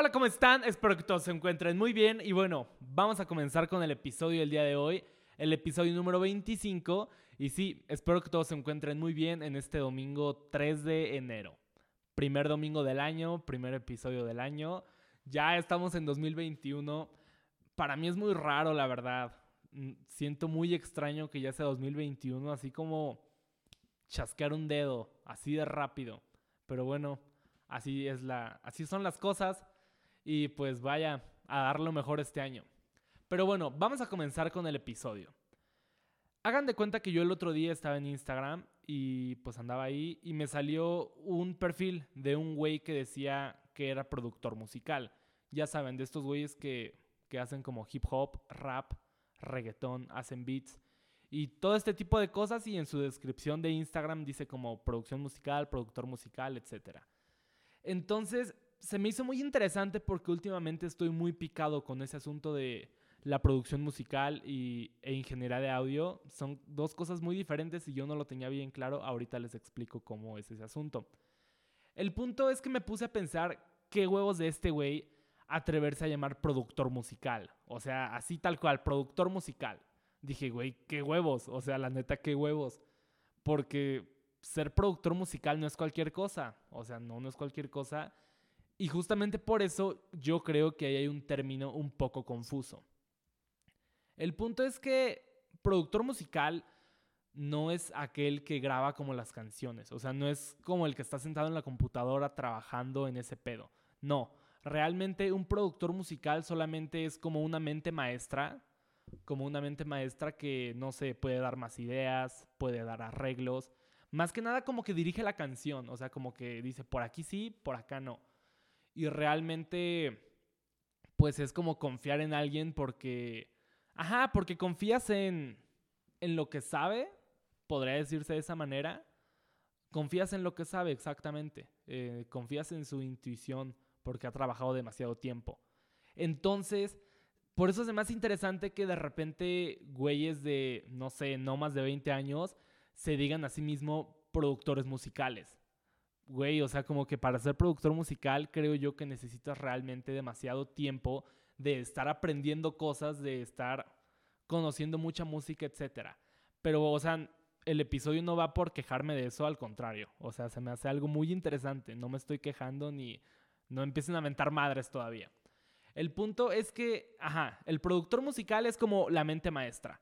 Hola, ¿cómo están? Espero que todos se encuentren muy bien. Y bueno, vamos a comenzar con el episodio del día de hoy, el episodio número 25. Y sí, espero que todos se encuentren muy bien en este domingo 3 de enero. Primer domingo del año, primer episodio del año. Ya estamos en 2021. Para mí es muy raro, la verdad. Mm, siento muy extraño que ya sea 2021, así como chasquear un dedo, así de rápido. Pero bueno, así es la, así son las cosas y pues vaya a dar lo mejor este año. Pero bueno, vamos a comenzar con el episodio. Hagan de cuenta que yo el otro día estaba en Instagram y pues andaba ahí y me salió un perfil de un güey que decía que era productor musical. Ya saben, de estos güeyes que, que hacen como hip hop, rap, reggaetón, hacen beats y todo este tipo de cosas y en su descripción de Instagram dice como producción musical, productor musical, etc. Entonces se me hizo muy interesante porque últimamente estoy muy picado con ese asunto de la producción musical y, e ingeniería de audio. Son dos cosas muy diferentes y yo no lo tenía bien claro. Ahorita les explico cómo es ese asunto. El punto es que me puse a pensar qué huevos de este güey atreverse a llamar productor musical. O sea, así tal cual, productor musical. Dije, güey, qué huevos. O sea, la neta, qué huevos. Porque ser productor musical no es cualquier cosa. O sea, no, no es cualquier cosa. Y justamente por eso yo creo que ahí hay un término un poco confuso. El punto es que productor musical no es aquel que graba como las canciones. O sea, no es como el que está sentado en la computadora trabajando en ese pedo. No, realmente un productor musical solamente es como una mente maestra como una mente maestra que, no sé, puede dar más ideas, puede dar arreglos. Más que nada como que dirige la canción, o sea, como que dice, por aquí sí, por acá no. Y realmente, pues es como confiar en alguien porque, ajá, porque confías en, en lo que sabe, podría decirse de esa manera. Confías en lo que sabe exactamente. Eh, confías en su intuición porque ha trabajado demasiado tiempo. Entonces, por eso es más interesante que de repente güeyes de, no sé, no más de 20 años se digan a sí mismo productores musicales. Güey, o sea, como que para ser productor musical creo yo que necesitas realmente demasiado tiempo de estar aprendiendo cosas, de estar conociendo mucha música, etc. Pero, o sea, el episodio no va por quejarme de eso, al contrario. O sea, se me hace algo muy interesante. No me estoy quejando ni no empiecen a mentar madres todavía. El punto es que, ajá, el productor musical es como la mente maestra.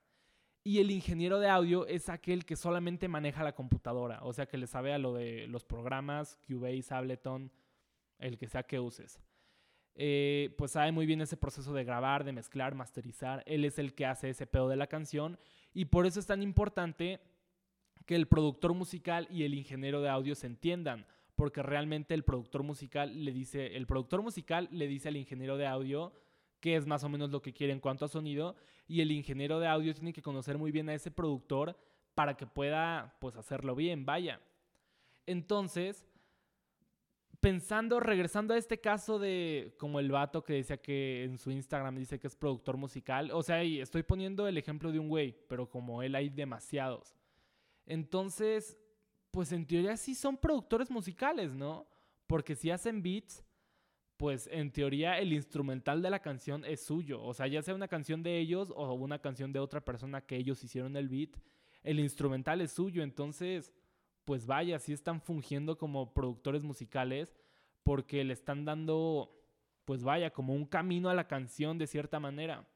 Y el ingeniero de audio es aquel que solamente maneja la computadora. O sea, que le sabe a lo de los programas, Cubase, Ableton, el que sea que uses. Eh, pues sabe muy bien ese proceso de grabar, de mezclar, masterizar. Él es el que hace ese pedo de la canción. Y por eso es tan importante que el productor musical y el ingeniero de audio se entiendan porque realmente el productor musical le dice, el productor musical le dice al ingeniero de audio qué es más o menos lo que quiere en cuanto a sonido y el ingeniero de audio tiene que conocer muy bien a ese productor para que pueda pues hacerlo bien, vaya. Entonces, pensando, regresando a este caso de como el vato que decía que en su Instagram dice que es productor musical, o sea, y estoy poniendo el ejemplo de un güey, pero como él hay demasiados. Entonces, pues en teoría sí son productores musicales, ¿no? Porque si hacen beats, pues en teoría el instrumental de la canción es suyo. O sea, ya sea una canción de ellos o una canción de otra persona que ellos hicieron el beat, el instrumental es suyo. Entonces, pues vaya, sí están fungiendo como productores musicales porque le están dando, pues vaya, como un camino a la canción de cierta manera.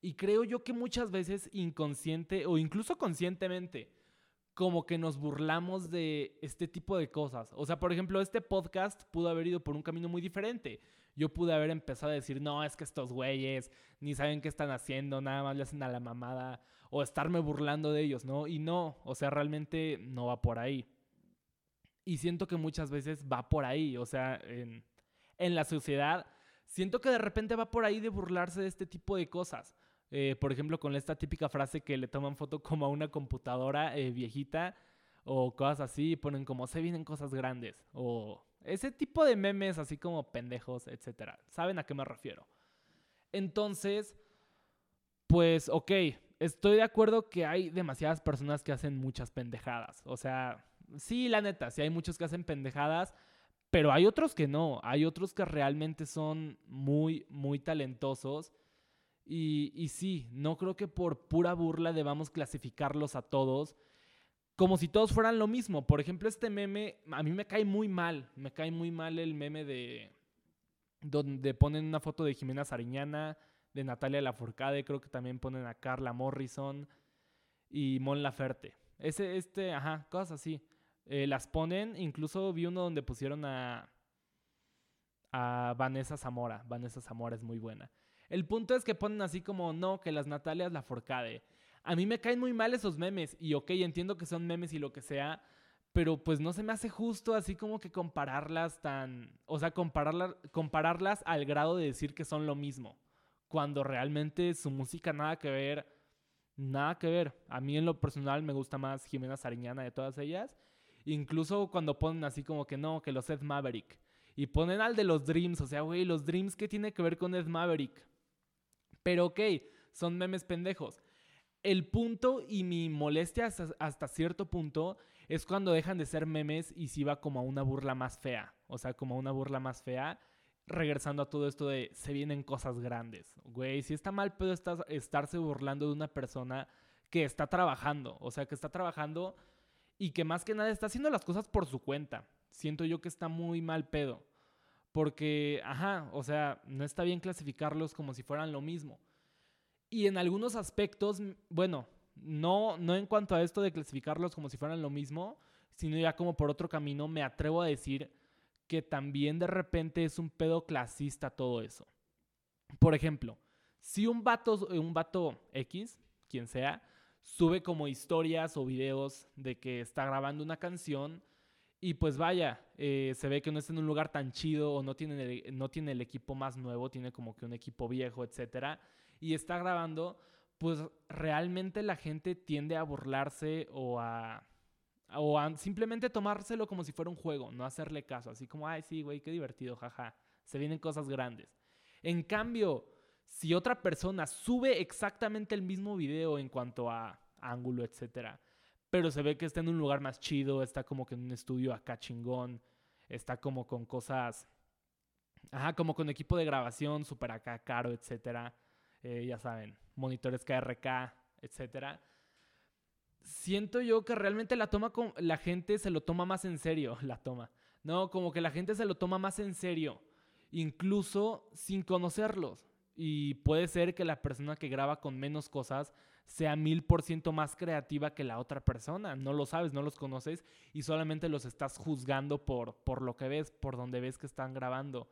Y creo yo que muchas veces inconsciente o incluso conscientemente, como que nos burlamos de este tipo de cosas. O sea, por ejemplo, este podcast pudo haber ido por un camino muy diferente. Yo pude haber empezado a decir, no, es que estos güeyes ni saben qué están haciendo, nada más le hacen a la mamada, o estarme burlando de ellos, ¿no? Y no, o sea, realmente no va por ahí. Y siento que muchas veces va por ahí, o sea, en, en la sociedad, siento que de repente va por ahí de burlarse de este tipo de cosas. Eh, por ejemplo, con esta típica frase que le toman foto como a una computadora eh, viejita o cosas así, ponen como se vienen cosas grandes o ese tipo de memes así como pendejos, etcétera. ¿Saben a qué me refiero? Entonces, pues, ok, estoy de acuerdo que hay demasiadas personas que hacen muchas pendejadas. O sea, sí, la neta, sí hay muchos que hacen pendejadas, Pero hay otros que no, hay otros que realmente son muy, muy talentosos. Y, sí, no creo que por pura burla debamos clasificarlos a todos como si todos fueran lo mismo. Por ejemplo, este meme, a mí me cae muy mal, me cae muy mal el meme de donde ponen una foto de Jimena Sariñana, de Natalia Lafourcade, creo que también ponen a Carla Morrison y Mon Laferte. Ese, este, ajá, cosas así. Eh, las ponen, incluso vi uno donde pusieron a, a Vanessa Zamora. Vanessa Zamora es muy buena. El punto es que ponen así como, no, que las Natalias Lafourcade. A mí me caen muy mal esos memes y ok, entiendo que son memes y lo que sea, pero pues no se me hace justo así como que compararlas tan, o sea, compararlas al grado de decir que son lo mismo, cuando realmente su música nada que ver, nada que ver. A mí en lo personal me gusta más Jimena Sariñana de todas ellas, incluso cuando ponen así como que no, que los Ed Maverick. Y ponen al de los Dreams, o sea, güey, los Dreams, ¿qué tiene que ver con Ed Maverick? Pero ok, son memes pendejos el punto y mi molestia hasta, cierto punto es cuando dejan de ser memes y si va como a una burla más fea. O sea, como a una burla más fea. Regresando a todo esto de se vienen cosas grandes. Güey, si está mal puede estarse burlando de una persona que está trabajando. O sea, que está trabajando y que más que nada está haciendo las cosas por su cuenta. Siento yo que está muy mal pedo. Porque, ajá, o sea, no está bien clasificarlos como si fueran lo mismo. Y en algunos aspectos, bueno, no, no en cuanto a esto de clasificarlos como si fueran lo mismo, sino ya como por otro camino, me atrevo a decir que también de repente es un pedo clasista todo eso. Por ejemplo, si un vato, un vato X, quien sea, sube como historias o videos de que está grabando una canción y pues vaya, eh, se ve que no está en un lugar tan chido o no tiene, no tiene el equipo más nuevo, tiene como que un equipo viejo, etcétera y está grabando, pues realmente la gente tiende a burlarse o a, o a simplemente tomárselo como si fuera un juego, no hacerle caso, así como, ay, sí, güey, qué divertido, jaja, se vienen cosas grandes. En cambio, si otra persona sube exactamente el mismo video en cuanto a ángulo, etcétera, pero se ve que está en un lugar más chido, está como que en un estudio acá chingón, está como con cosas, ajá, como con equipo de grabación súper acá caro, etcétera eh, ya saben, monitores KRK, etcétera. Siento yo que realmente la toma con, la gente se lo toma más en serio, la toma. No, como que la gente se lo toma más en serio, incluso sin conocerlos. Y puede ser que la persona que graba con menos cosas sea mil por ciento más creativa que la otra persona. No lo sabes, no los conoces y solamente los estás juzgando por, por lo que ves, por donde ves que están grabando.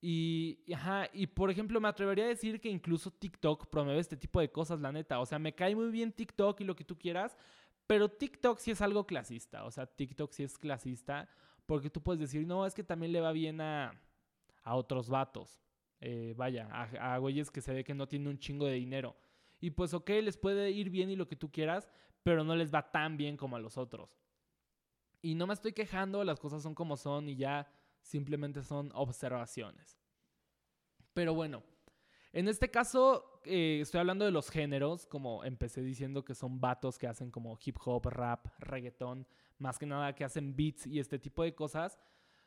Y, ajá, y por ejemplo, me atrevería a decir que incluso TikTok promueve este tipo de cosas, la neta. O sea, me cae muy bien TikTok y lo que tú quieras, pero TikTok sí es algo clasista. O sea, TikTok sí es clasista porque tú puedes decir, no, es que también le va bien a, a otros vatos. Eh, vaya, a, a güeyes que se ve que no tienen un chingo de dinero. Y pues, ok, les puede ir bien y lo que tú quieras, pero no les va tan bien como a los otros. Y no me estoy quejando, las cosas son como son y ya simplemente son observaciones. Pero bueno, en este caso eh, estoy hablando de los géneros, como empecé diciendo que son vatos que hacen como hip hop, rap, reggaetón, más que nada que hacen beats y este tipo de cosas.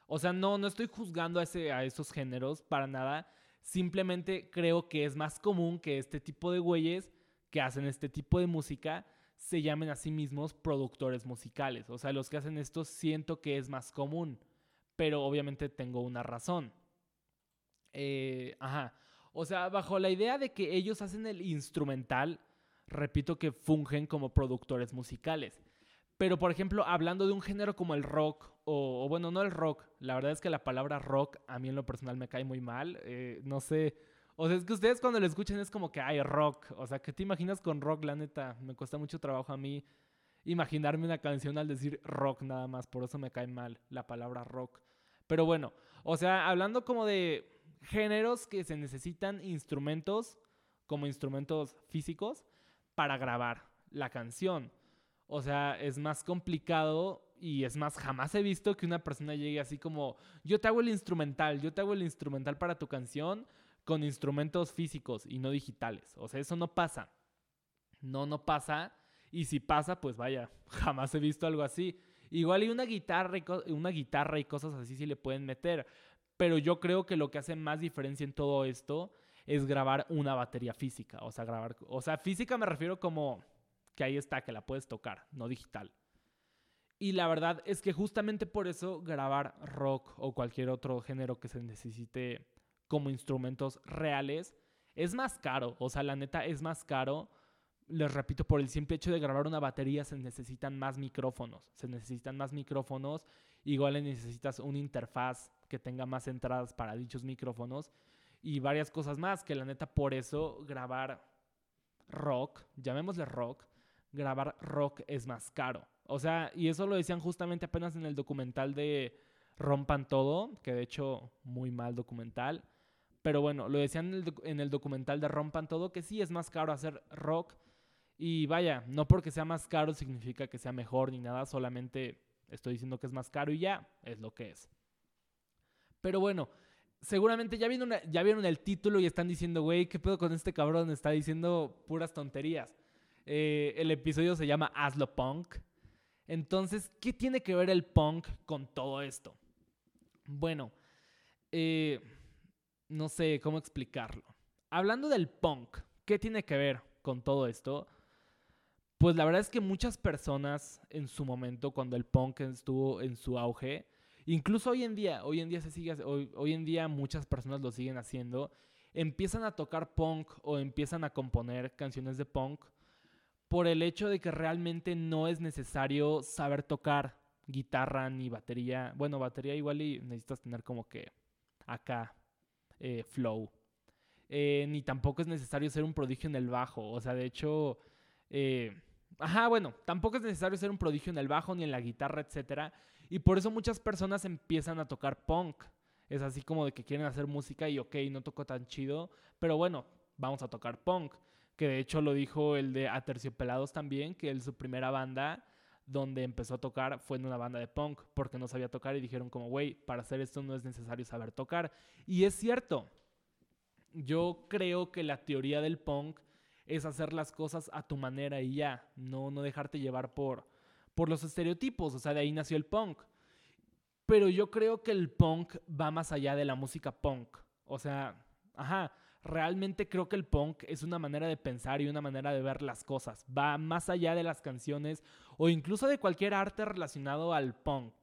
O sea, no, no estoy juzgando a, ese, a esos géneros para nada. Simplemente creo que es más común que este tipo de güeyes que hacen este tipo de música se llamen a sí mismos productores musicales. O sea, los que hacen esto siento que es más común pero obviamente tengo una razón. Eh, ajá. O sea, bajo la idea de que ellos hacen el instrumental, repito que fungen como productores musicales. Pero, por ejemplo, hablando de un género como el rock, o, bueno, no el rock, la verdad es que la palabra rock a mí en lo personal me cae muy mal. Eh, no sé. O sea, es que ustedes cuando lo escuchen es como que hay rock. O sea, ¿qué te imaginas con rock? La neta, me cuesta mucho trabajo a mí imaginarme una canción al decir rock nada más, por eso me cae mal la palabra rock. Pero bueno, o sea, hablando como de géneros que se necesitan instrumentos como instrumentos físicos para grabar la canción. O sea, es más complicado y es más, jamás he visto que una persona llegue así como, yo te hago el instrumental, yo te hago el instrumental para tu canción con instrumentos físicos y no digitales. O sea, eso no pasa. No, no pasa. Y si pasa, pues vaya, jamás he visto algo así. Igual y una guitarra y, una guitarra y cosas así sí le pueden meter. Pero yo creo que lo que hace más diferencia en todo esto es grabar una batería física. O sea, grabar. O sea, física me refiero como que ahí está, que la puedes tocar, no digital. Y la verdad es que justamente por eso grabar rock o cualquier otro género que se necesite como instrumentos reales es más caro. O sea, la neta es más caro. Les repito, por el simple hecho de grabar una batería se necesitan más micrófonos. Se necesitan más micrófonos. Igual necesitas una interfaz que tenga más entradas para dichos micrófonos. Y varias cosas más que la neta por eso grabar rock, llamémosle rock, grabar rock es más caro. O sea, y eso lo decían justamente apenas en el documental de Rompan Todo, que de hecho muy mal documental. Pero bueno, lo decían en el, documental de Rompan Todo, que sí es más caro hacer rock. Y vaya, no porque sea más caro significa que sea mejor ni nada, solamente estoy diciendo que es más caro y ya, es lo que es. Pero bueno, seguramente ya vieron, ya vieron el título y están diciendo, güey, ¿qué pedo con este cabrón? Está diciendo puras tonterías. Eh, el episodio se llama Hazlo Punk. Entonces, ¿qué tiene que ver el punk con todo esto? Bueno, eh, no sé cómo explicarlo. Hablando del punk, ¿qué tiene que ver con todo esto? Pues la verdad es que muchas personas en su momento, cuando el punk estuvo en su auge, incluso hoy en día, hoy en día se sigue, hoy, hoy en día muchas personas lo siguen haciendo, empiezan a tocar punk o empiezan a componer canciones de punk por el hecho de que realmente no es necesario saber tocar guitarra ni batería. Bueno, batería igual y necesitas tener como que acá eh, flow. Eh, ni tampoco es necesario ser un prodigio en el bajo. O sea, de hecho, eh, ajá, bueno, tampoco es necesario ser un prodigio en el bajo ni en la guitarra, etc. Y por eso muchas personas empiezan a tocar punk. Es así como de que quieren hacer música y ok, no toco tan chido, pero bueno, vamos a tocar punk que de hecho lo dijo el de Aterciopelados también, que él, su primera banda donde empezó a tocar fue en una banda de punk, porque no sabía tocar y dijeron como, güey, para hacer esto no es necesario saber tocar. Y es cierto, yo creo que la teoría del punk es hacer las cosas a tu manera y ya, no, no dejarte llevar por, por los estereotipos, o sea, de ahí nació el punk. Pero yo creo que el punk va más allá de la música punk, o sea, ajá, realmente creo que el punk es una manera de pensar y una manera de ver las cosas. Va más allá de las canciones o incluso de cualquier arte relacionado al punk.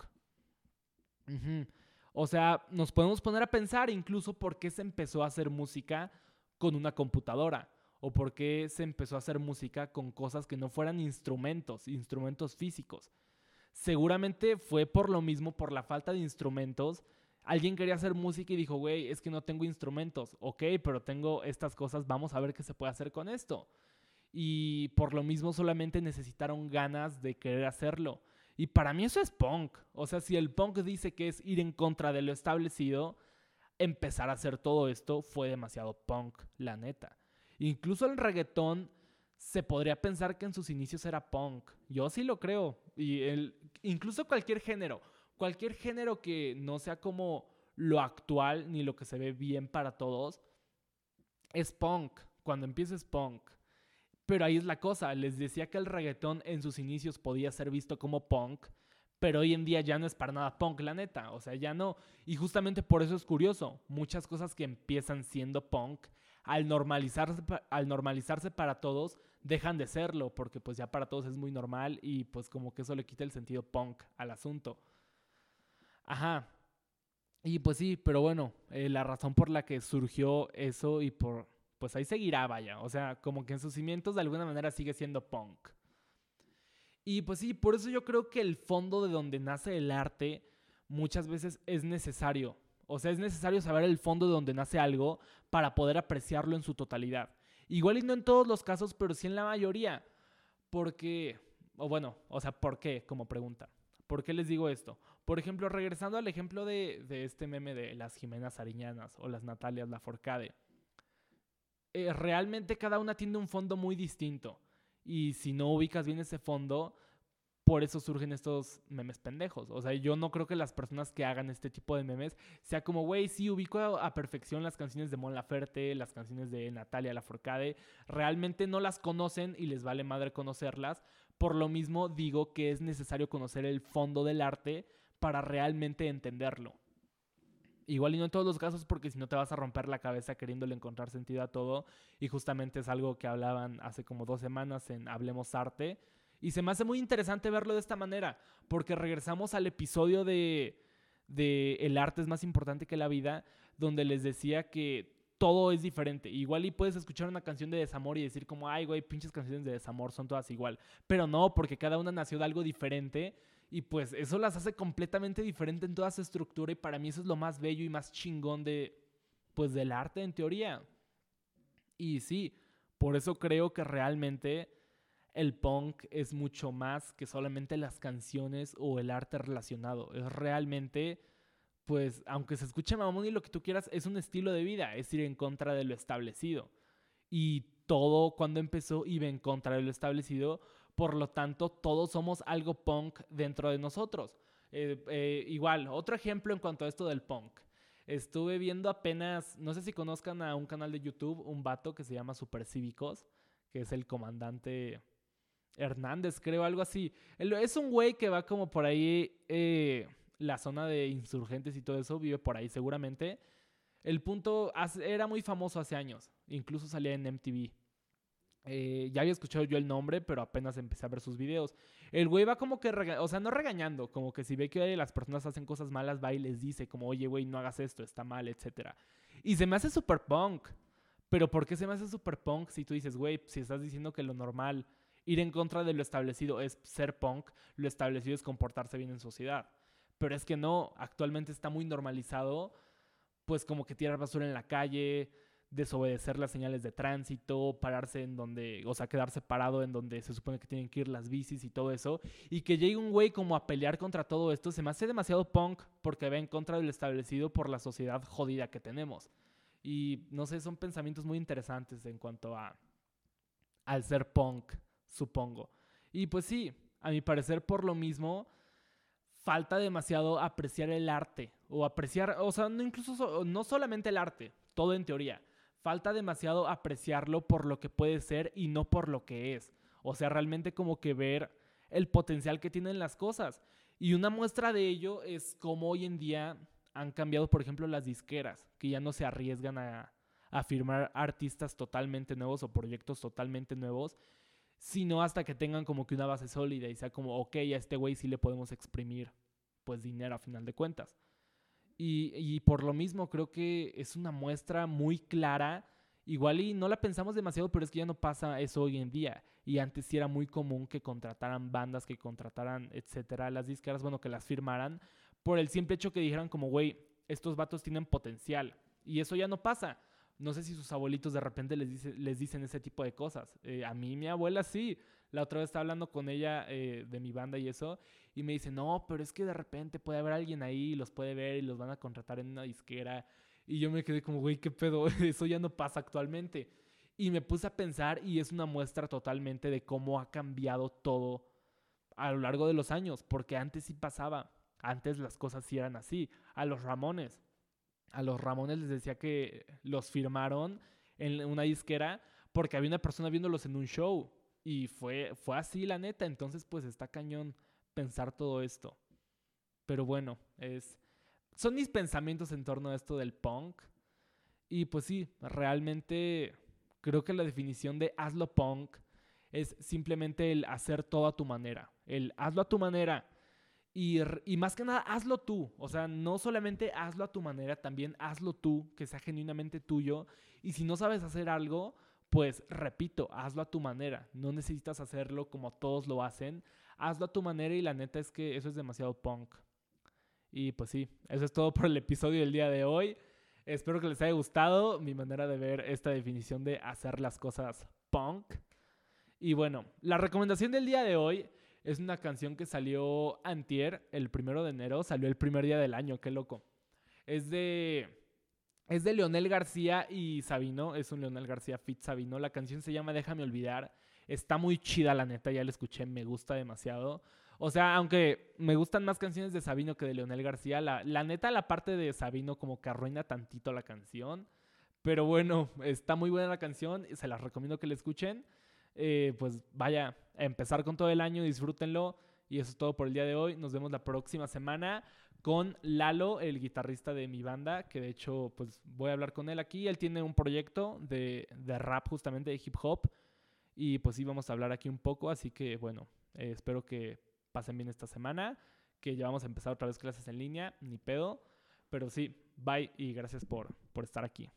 O sea, nos podemos poner a pensar incluso por qué se empezó a hacer música con una computadora o por qué se empezó a hacer música con cosas que no fueran instrumentos, instrumentos físicos. Seguramente fue por lo mismo, por la falta de instrumentos alguien quería hacer música y dijo, güey, es que no tengo instrumentos. Ok, pero tengo estas cosas, vamos a ver qué se puede hacer con esto. Y por lo mismo solamente necesitaron ganas de querer hacerlo. Y para mí eso es punk. O sea, si el punk dice que es ir en contra de lo establecido, empezar a hacer todo esto fue demasiado punk, la neta. Incluso el reggaetón se podría pensar que en sus inicios era punk. Yo sí lo creo. Y el, incluso cualquier género cualquier género que no sea como lo actual ni lo que se ve bien para todos, es punk. Cuando empieza punk. Pero ahí es la cosa, les decía que el reggaetón en sus inicios podía ser visto como punk, pero hoy en día ya no es para nada punk, la neta. O sea, ya no. Y justamente por eso es curioso. Muchas cosas que empiezan siendo punk, al normalizarse, al normalizarse para todos, dejan de serlo, porque pues ya para todos es muy normal y pues como que eso le quita el sentido punk al asunto. Ajá. Y pues sí, pero bueno, eh, la razón por la que surgió eso y por, pues ahí seguirá, vaya. O sea, como que en sus cimientos de alguna manera sigue siendo punk. Y pues sí, por eso yo creo que el fondo de donde nace el arte muchas veces es necesario. O sea, es necesario saber el fondo de donde nace algo para poder apreciarlo en su totalidad. Igual y no en todos los casos, pero sí en la mayoría. Porque, o bueno, o sea, ¿por qué? Como pregunta. ¿Por qué les digo esto? Por ejemplo, regresando al ejemplo de, este meme de las Jimenas Ariñanas o las Natalias Laforcade. Eh, realmente cada una tiene un fondo muy distinto. Y si no ubicas bien ese fondo, por eso surgen estos memes pendejos. O sea, yo no creo que las personas que hagan este tipo de memes sea como, güey, sí, ubico a, perfección las canciones de Mon Laferte, las canciones de Natalia Laforcade. Realmente no las conocen y les vale madre conocerlas Por lo mismo digo que es necesario conocer el fondo del arte para realmente entenderlo. Igual y no en todos los casos porque si no te vas a romper la cabeza queriéndole encontrar sentido a todo. Y justamente es algo que hablaban hace como dos semanas en Hablemos Arte. Y se me hace muy interesante verlo de esta manera porque regresamos al episodio de, de El arte es más importante que la vida donde les decía que todo es diferente. Igual y puedes escuchar una canción de desamor y decir como, ay, güey, pinches canciones de desamor son todas igual. Pero no, porque cada una nació de algo diferente y pues eso las hace completamente diferente en toda su estructura y para mí eso es lo más bello y más chingón de, pues del arte en teoría. Y sí, por eso creo que realmente el punk es mucho más que solamente las canciones o el arte relacionado. Es realmente pues aunque se escuche mamón y lo que tú quieras, es un estilo de vida, es ir en contra de lo establecido. Y todo cuando empezó iba en contra de lo establecido, por lo tanto todos somos algo punk dentro de nosotros. Eh, eh, igual, otro ejemplo en cuanto a esto del punk. Estuve viendo apenas, no sé si conozcan a un canal de YouTube, un vato que se llama Supercívicos, que es el comandante Hernández, creo, algo así. Es un güey que va como por ahí... Eh, la zona de insurgentes y todo eso, vive por ahí seguramente. El punto era muy famoso hace años, incluso salía en MTV. Eh, ya había escuchado yo el nombre, pero apenas empecé a ver sus videos. El güey va como que, o sea, no regañando, como que si ve que las personas hacen cosas malas, va y les dice como, oye, güey, no hagas esto, está mal, etc. Y se me hace super punk. Pero ¿por qué se me hace super punk si tú dices, güey, si estás diciendo que lo normal, ir en contra de lo establecido es ser punk, lo establecido es comportarse bien en sociedad? pero es que no, actualmente está muy normalizado, pues como que tirar basura en la calle, desobedecer las señales de tránsito, pararse en donde, o sea, quedarse parado en donde se supone que tienen que ir las bicis y todo eso, y que llegue un güey como a pelear contra todo esto, se me hace demasiado punk porque va en contra del establecido por la sociedad jodida que tenemos. Y no sé, son pensamientos muy interesantes en cuanto a al ser punk, supongo. Y pues sí, a mi parecer por lo mismo falta demasiado apreciar el arte o apreciar, o sea, no incluso no solamente el arte, todo en teoría. Falta demasiado apreciarlo por lo que puede ser y no por lo que es. O sea, realmente como que ver el potencial que tienen las cosas. Y una muestra de ello es cómo hoy en día han cambiado, por ejemplo, las disqueras, que ya no se arriesgan a, a firmar artistas totalmente nuevos o proyectos totalmente nuevos, sino hasta que tengan como que una base sólida y sea como, ok, a este güey sí le podemos exprimir pues dinero a final de cuentas. Y, y, por lo mismo creo que es una muestra muy clara, igual y no la pensamos demasiado, pero es que ya no pasa eso hoy en día. Y antes sí era muy común que contrataran bandas, que contrataran, etcétera, las disqueras, bueno, que las firmaran, por el simple hecho que dijeran como, güey, estos vatos tienen potencial. Y eso ya no pasa. No sé si sus abuelitos de repente les, dice, les dicen ese tipo de cosas. Eh, a mí mi abuela sí. La otra vez estaba hablando con ella eh, de mi banda y eso. Y me dice, no, pero es que de repente puede haber alguien ahí, los puede ver y los van a contratar en una disquera. Y yo me quedé como, güey, qué pedo. Eso ya no pasa actualmente. Y me puse a pensar y es una muestra totalmente de cómo ha cambiado todo a lo largo de los años. Porque antes sí pasaba. Antes las cosas sí eran así. A los Ramones a los Ramones les decía que los firmaron en una disquera porque había una persona viéndolos en un show. Y fue, fue así, la neta. Entonces, pues está cañón pensar todo esto. Pero bueno, es. Son mis pensamientos en torno a esto del punk. Y pues sí, realmente creo que la definición de hazlo punk es simplemente el hacer todo a tu manera. El hazlo a tu manera y, más que nada, hazlo tú. O sea, no solamente hazlo a tu manera, también hazlo tú, que sea genuinamente tuyo. Y si no sabes hacer algo, pues repito, hazlo a tu manera. No necesitas hacerlo como todos lo hacen. Hazlo a tu manera y la neta es que eso es demasiado punk. Y pues sí, eso es todo por el episodio del día de hoy. Espero que les haya gustado mi manera de ver esta definición de hacer las cosas punk. Y bueno, la recomendación del día de hoy es una canción que salió antier, el primero de enero, salió el primer día del año, qué loco. Es de, es de Leonel García y Sabino, es un Leonel García fit Sabino. La canción se llama Déjame olvidar. Está muy chida, la neta, ya la escuché, me gusta demasiado. O sea, aunque me gustan más canciones de Sabino que de Leonel García, la, la neta, la parte de Sabino como que arruina tantito la canción. Pero bueno, está muy buena la canción, se las recomiendo que la escuchen. eh, pues vaya a empezar con todo el año, disfrútenlo. Y eso es todo por el día de hoy. Nos vemos la próxima semana con Lalo, el guitarrista de mi banda, que de hecho pues voy a hablar con él aquí. Él tiene un proyecto de, de rap justamente, de hip hop. Y pues sí, vamos a hablar aquí un poco. Así que bueno, eh, espero que pasen bien esta semana, que ya vamos a empezar otra vez clases en línea, ni pedo. Pero sí, bye y gracias por, por estar aquí.